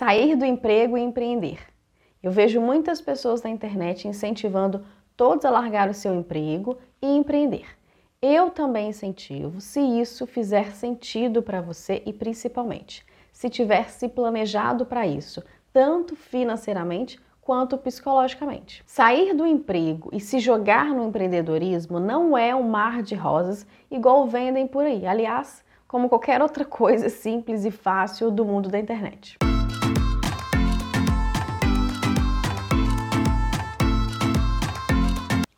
Sair do emprego e empreender. Eu vejo muitas pessoas na internet incentivando todos a largar o seu emprego e empreender. Eu também incentivo se isso fizer sentido para você e principalmente se tiver se planejado para isso, tanto financeiramente quanto psicologicamente. Sair do emprego e se jogar no empreendedorismo não é um mar de rosas igual vendem por aí. Aliás, como qualquer outra coisa simples e fácil do mundo da internet.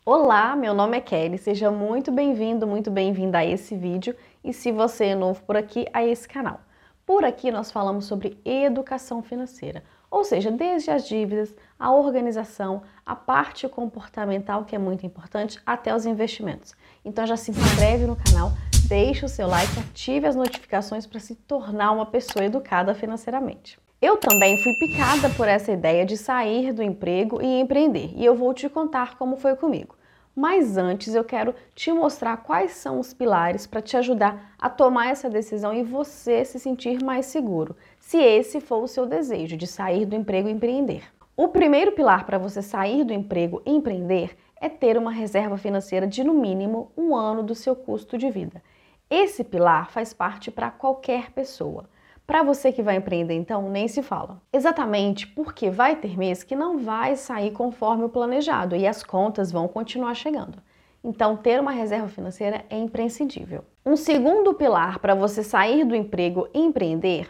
Olá, meu nome é Kelly, seja muito bem-vindo, muito bem-vinda a esse vídeo e se você é novo por aqui, a esse canal. Por aqui nós falamos sobre educação financeira, ou seja, desde as dívidas, a organização, a parte comportamental que é muito importante, até os investimentos. Então já se inscreve no canal, deixe o seu like, ative as notificações para se tornar uma pessoa educada financeiramente. Eu também fui picada por essa ideia de sair do emprego e empreender, e eu vou te contar como foi comigo. Mas antes eu quero te mostrar quais são os pilares para te ajudar a tomar essa decisão e você se sentir mais seguro, se esse for o seu desejo de sair do emprego e empreender. O primeiro pilar para você sair do emprego e empreender é ter uma reserva financeira de no mínimo um ano do seu custo de vida. Esse pilar faz parte para qualquer pessoa. Para você que vai empreender, então, nem se fala. Exatamente porque vai ter mês que não vai sair conforme o planejado e as contas vão continuar chegando. Então, ter uma reserva financeira é imprescindível. Um segundo pilar para você sair do emprego e empreender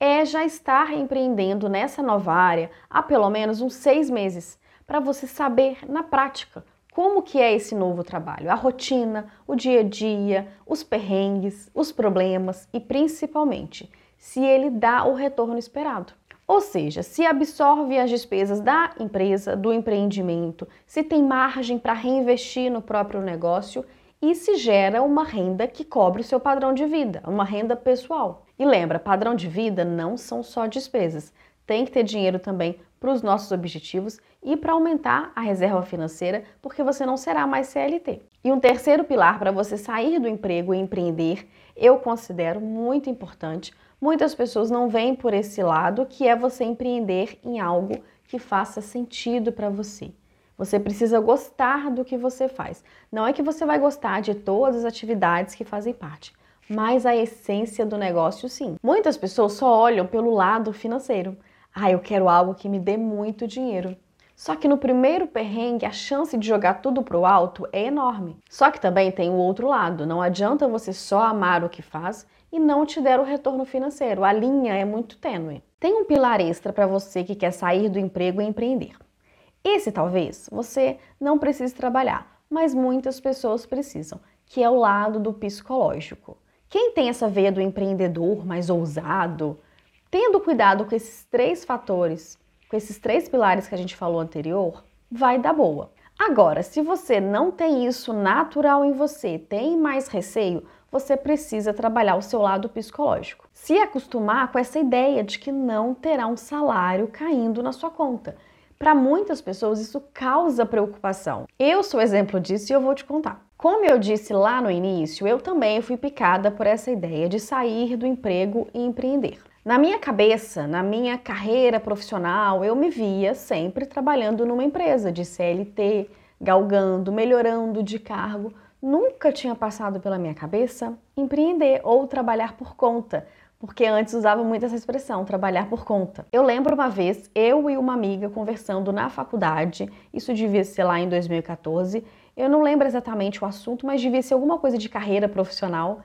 é já estar empreendendo nessa nova área há pelo menos uns seis meses, para você saber na prática como que é esse novo trabalho, a rotina, o dia a dia, os perrengues, os problemas e principalmente se ele dá o retorno esperado. Ou seja, se absorve as despesas da empresa, do empreendimento, se tem margem para reinvestir no próprio negócio e se gera uma renda que cobre o seu padrão de vida, uma renda pessoal. E lembra, padrão de vida não são só despesas. Tem que ter dinheiro também para os nossos objetivos e para aumentar a reserva financeira, porque você não será mais CLT. E um terceiro pilar para você sair do emprego e empreender, eu considero muito importante, Muitas pessoas não veem por esse lado, que é você empreender em algo que faça sentido para você. Você precisa gostar do que você faz. Não é que você vai gostar de todas as atividades que fazem parte, mas a essência do negócio sim. Muitas pessoas só olham pelo lado financeiro. Ah, eu quero algo que me dê muito dinheiro. Só que no primeiro perrengue, a chance de jogar tudo pro alto é enorme. Só que também tem o outro lado. Não adianta você só amar o que faz e não te der o retorno financeiro. A linha é muito tênue. Tem um pilar extra para você que quer sair do emprego e empreender. Esse talvez você não precise trabalhar, mas muitas pessoas precisam, que é o lado do psicológico. Quem tem essa veia do empreendedor mais ousado, tendo cuidado com esses três fatores, com esses três pilares que a gente falou anterior, vai dar boa. Agora, se você não tem isso natural em você, tem mais receio, você precisa trabalhar o seu lado psicológico. Se acostumar com essa ideia de que não terá um salário caindo na sua conta. Para muitas pessoas isso causa preocupação. Eu sou exemplo disso e eu vou te contar. Como eu disse lá no início, eu também fui picada por essa ideia de sair do emprego e empreender. Na minha cabeça, na minha carreira profissional, eu me via sempre trabalhando numa empresa de CLT, galgando, melhorando de cargo, Nunca tinha passado pela minha cabeça empreender ou trabalhar por conta, porque antes usava muito essa expressão, trabalhar por conta. Eu lembro uma vez, eu e uma amiga conversando na faculdade, isso devia ser lá em 2014, eu não lembro exatamente o assunto, mas devia ser alguma coisa de carreira profissional.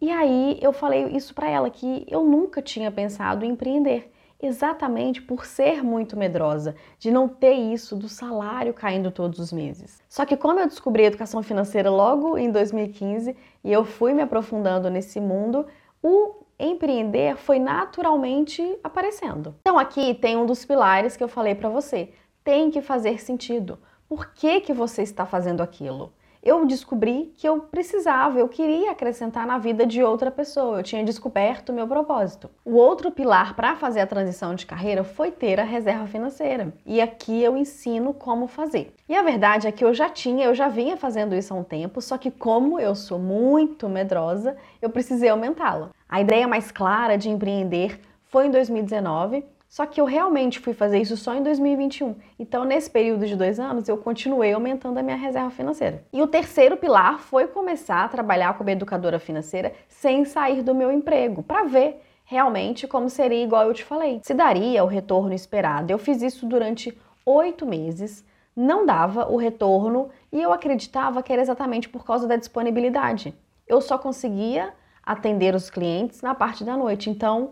E aí eu falei isso para ela que eu nunca tinha pensado em empreender exatamente por ser muito medrosa, de não ter isso do salário caindo todos os meses. Só que como eu descobri a educação financeira logo em 2015 e eu fui me aprofundando nesse mundo, o empreender foi naturalmente aparecendo. Então aqui tem um dos pilares que eu falei para você. Tem que fazer sentido. Por que, que você está fazendo aquilo? Eu descobri que eu precisava, eu queria acrescentar na vida de outra pessoa, eu tinha descoberto o meu propósito. O outro pilar para fazer a transição de carreira foi ter a reserva financeira. E aqui eu ensino como fazer. E a verdade é que eu já tinha, eu já vinha fazendo isso há um tempo, só que como eu sou muito medrosa, eu precisei aumentá-la. A ideia mais clara de empreender foi em 2019, Só que eu realmente fui fazer isso só em 2021. Então, nesse período de dois anos, eu continuei aumentando a minha reserva financeira. E o terceiro pilar foi começar a trabalhar como educadora financeira sem sair do meu emprego, para ver realmente como seria igual eu te falei. Se daria o retorno esperado. Eu fiz isso durante oito meses, não dava o retorno e eu acreditava que era exatamente por causa da disponibilidade. Eu só conseguia atender os clientes na parte da noite. Então,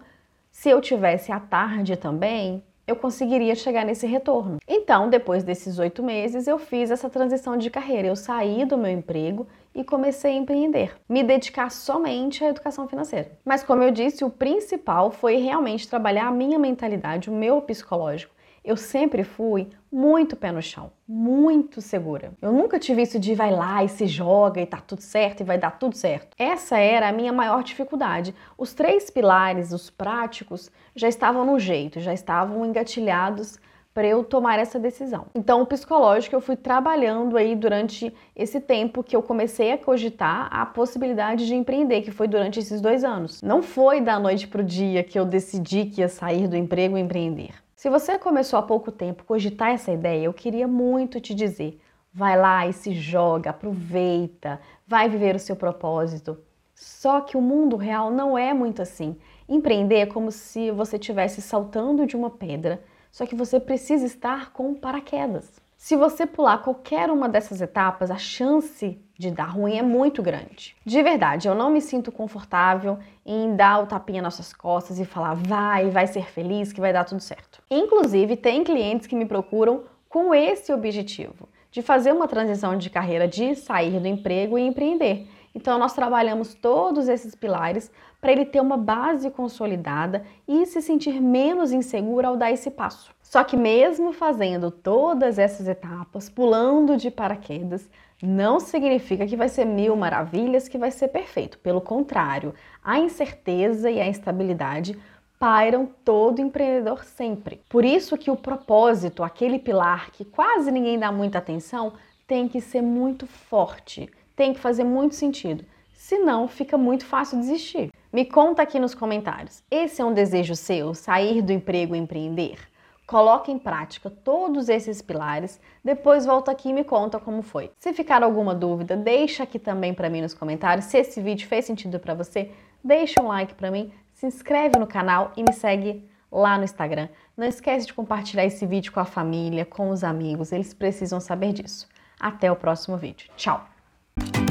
se eu tivesse à tarde também, eu conseguiria chegar nesse retorno. Então, depois desses oito meses, eu fiz essa transição de carreira. Eu saí do meu emprego e comecei a empreender, me dedicar somente à educação financeira. Mas, como eu disse, o principal foi realmente trabalhar a minha mentalidade, o meu psicológico eu sempre fui muito pé no chão, muito segura. Eu nunca tive isso de vai lá e se joga e tá tudo certo e vai dar tudo certo. Essa era a minha maior dificuldade. Os três pilares, os práticos, já estavam no jeito, já estavam engatilhados para eu tomar essa decisão. Então, o psicológico eu fui trabalhando aí durante esse tempo que eu comecei a cogitar a possibilidade de empreender, que foi durante esses dois anos. Não foi da noite para o dia que eu decidi que ia sair do emprego e empreender. Se você começou há pouco tempo a cogitar essa ideia, eu queria muito te dizer: vai lá e se joga, aproveita, vai viver o seu propósito. Só que o mundo real não é muito assim. Empreender é como se você estivesse saltando de uma pedra, só que você precisa estar com paraquedas. Se você pular qualquer uma dessas etapas, a chance de dar ruim é muito grande. De verdade, eu não me sinto confortável em dar o tapinha nas suas costas e falar vai, vai ser feliz, que vai dar tudo certo. Inclusive, tem clientes que me procuram com esse objetivo, de fazer uma transição de carreira, de sair do emprego e empreender. Então, nós trabalhamos todos esses pilares para ele ter uma base consolidada e se sentir menos inseguro ao dar esse passo. Só que, mesmo fazendo todas essas etapas, pulando de paraquedas, não significa que vai ser mil maravilhas, que vai ser perfeito. Pelo contrário, a incerteza e a instabilidade pairam todo empreendedor sempre. Por isso que o propósito, aquele pilar que quase ninguém dá muita atenção, tem que ser muito forte tem que fazer muito sentido. Senão, fica muito fácil desistir. Me conta aqui nos comentários. Esse é um desejo seu, sair do emprego e empreender? Coloque em prática todos esses pilares, depois volta aqui e me conta como foi. Se ficar alguma dúvida, deixa aqui também para mim nos comentários. Se esse vídeo fez sentido para você, deixa um like para mim, se inscreve no canal e me segue lá no Instagram. Não esquece de compartilhar esse vídeo com a família, com os amigos, eles precisam saber disso. Até o próximo vídeo. Tchau! Thank you.